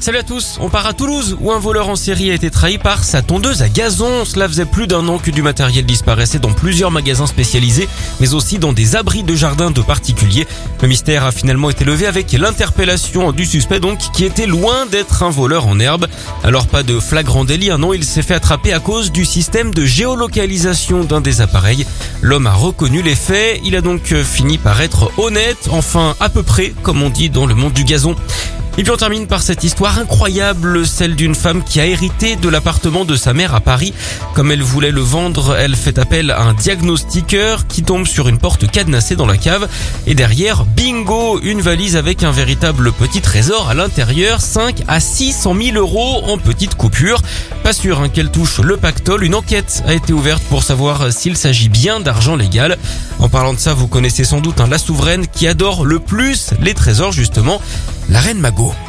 Salut à tous, on part à Toulouse où un voleur en série a été trahi par sa tondeuse à gazon. Cela faisait plus d'un an que du matériel disparaissait dans plusieurs magasins spécialisés, mais aussi dans des abris de jardins de particuliers. Le mystère a finalement été levé avec l'interpellation du suspect donc qui était loin d'être un voleur en herbe. Alors pas de flagrant délit, non, il s'est fait attraper à cause du système de géolocalisation d'un des appareils. L'homme a reconnu les faits, il a donc fini par être honnête, enfin à peu près comme on dit dans le monde du gazon. Et puis on termine par cette histoire incroyable, celle d'une femme qui a hérité de l'appartement de sa mère à Paris. Comme elle voulait le vendre, elle fait appel à un diagnostiqueur qui tombe sur une porte cadenassée dans la cave. Et derrière, bingo, une valise avec un véritable petit trésor à l'intérieur, 5 à 600 000 euros en petites coupures. Pas sûr hein, qu'elle touche le pactole. Une enquête a été ouverte pour savoir s'il s'agit bien d'argent légal. En parlant de ça, vous connaissez sans doute hein, la souveraine qui adore le plus les trésors justement la reine Magot.